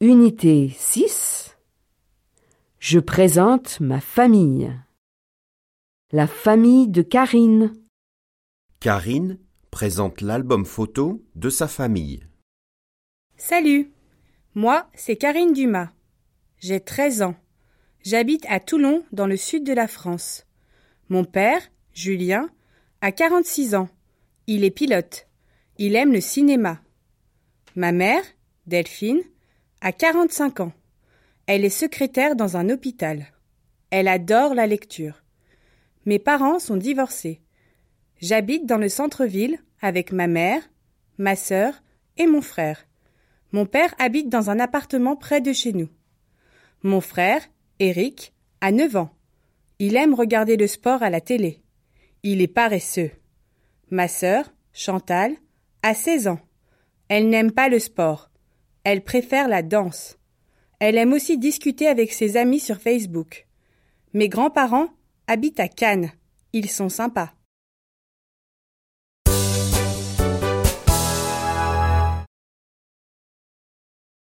Unité 6 Je présente ma famille. La famille de Karine. Karine présente l'album photo de sa famille. Salut, moi c'est Karine Dumas. J'ai 13 ans. J'habite à Toulon dans le sud de la France. Mon père, Julien, a 46 ans. Il est pilote. Il aime le cinéma. Ma mère, Delphine, a 45 ans. Elle est secrétaire dans un hôpital. Elle adore la lecture. Mes parents sont divorcés. J'habite dans le centre-ville avec ma mère, ma sœur et mon frère. Mon père habite dans un appartement près de chez nous. Mon frère, Eric, a 9 ans. Il aime regarder le sport à la télé. Il est paresseux. Ma sœur, Chantal, a 16 ans. Elle n'aime pas le sport. Elle préfère la danse. Elle aime aussi discuter avec ses amis sur Facebook. Mes grands-parents habitent à Cannes. Ils sont sympas.